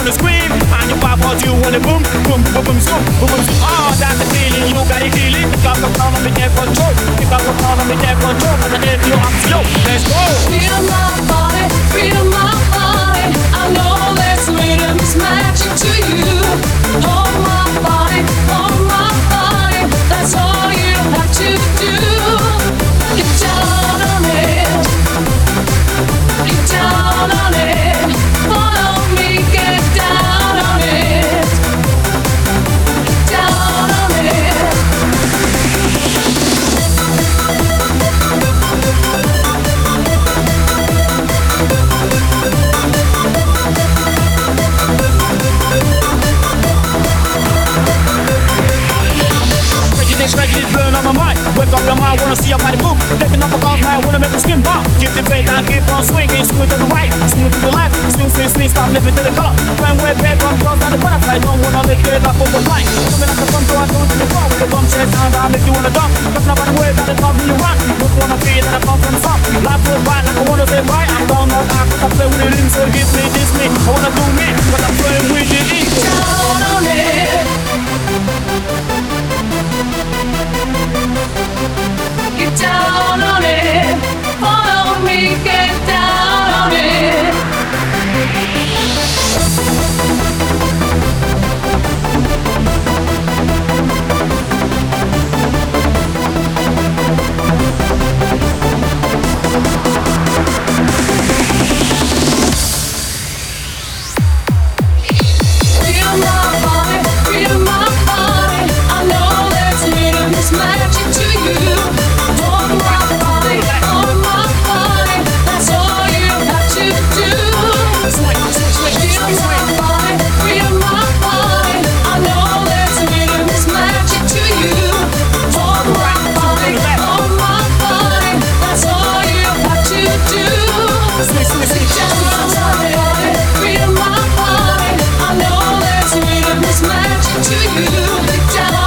wanna scream. And your pop you wanna boom Boom, boom, boom, boom, boom, boom Oh, ah, that's the feeling, you gotta feel the control the control And you slow, let's go. My body, feel my body. I know this rhythm is magic to you. Prejudice, prejudice, blowing on my mind. Wake up your mind, wanna see your body move. Taking up a call, man, wanna make the skin pop. Keep the faith and keep on swinging. Smooth to the right, smooth to the left. Swing, swing, swing, stop living to the color. When we're back, I'm close down the butterfly. Don't wanna make it up over line. Coming up the front door, I do it to the floor. With the bum chest down, I make you wanna jump. Cause nobody way that it's me you run. Just wanna feel that I come from the top. Life Read my I know gonna to you.